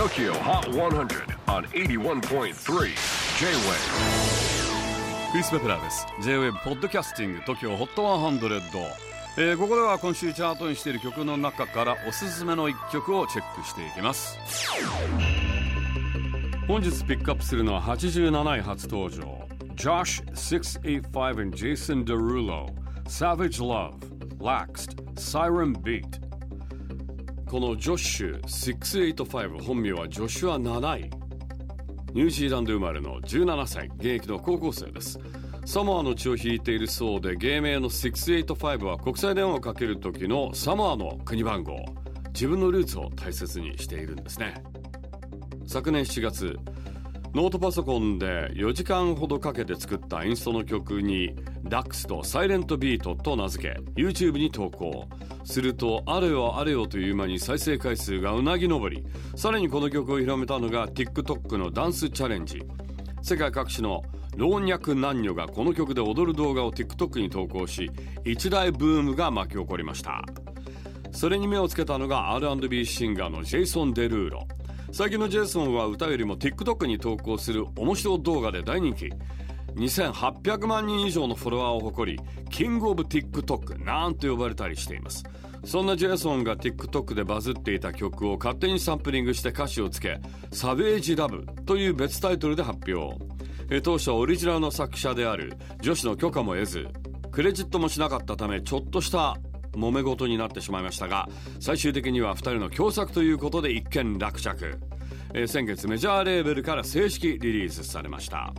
TOKYO HOT 100 on 81.3 J-WAVE クリス・ベプラーです。J-WAVE ポッドキャスティング TOKYO HOT 100、えー、ここでは今週チャートにしている曲の中からおすすめの一曲をチェックしていきます。本日ピックアップするのは87位初登場。Josh 685 and Jason Derulo Savage Love Laxed Siren Beat このジョッシュ685本名はジョシュア7位ニュージーランド生まれの17歳現役の高校生です。サモアの血を引いているそうで芸名の685は国際電話をかける時のサモアの国番号。自分のルーツを大切にしているんですね。昨年7月ノートパソコンで4時間ほどかけて作ったインストの曲に DAX とサイレントビートと名付け YouTube に投稿するとあれよあれよという間に再生回数がうなぎ登り。さらにこの曲を広めたのが TikTok のダンスチャレンジ。世界各地の老若男女がこの曲で踊る動画を TikTok に投稿し一大ブームが巻き起こりました。それに目をつけたのが R&B シンガーのジェイソン・デルーロ。最近のジェイソンは歌よりも TikTok に投稿する面白動画で大人気。2800万人以上のフォロワーを誇りキングオブ TikTok なんと呼ばれたりしています。そんなジェイソンが TikTok でバズっていた曲を勝手にサンプリングして歌詞をつけサベージラブという別タイトルで発表。当初オリジナルの作者である女子の許可も得ずクレジットもしなかったためちょっとした揉め事になってしまいましたが最終的には2人の共作ということで一件落着、えー、先月メジャーレーベルから正式リリースされました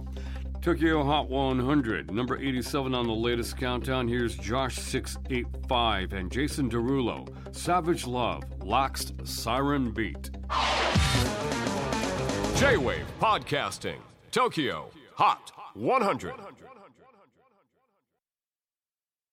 Tokyo Hot 100, number 87 on the latest countdown. Here's Josh 685 and Jason Derulo. Savage Love, Laxed Siren Beat. J-Wave Podcasting, Tokyo Hot 100.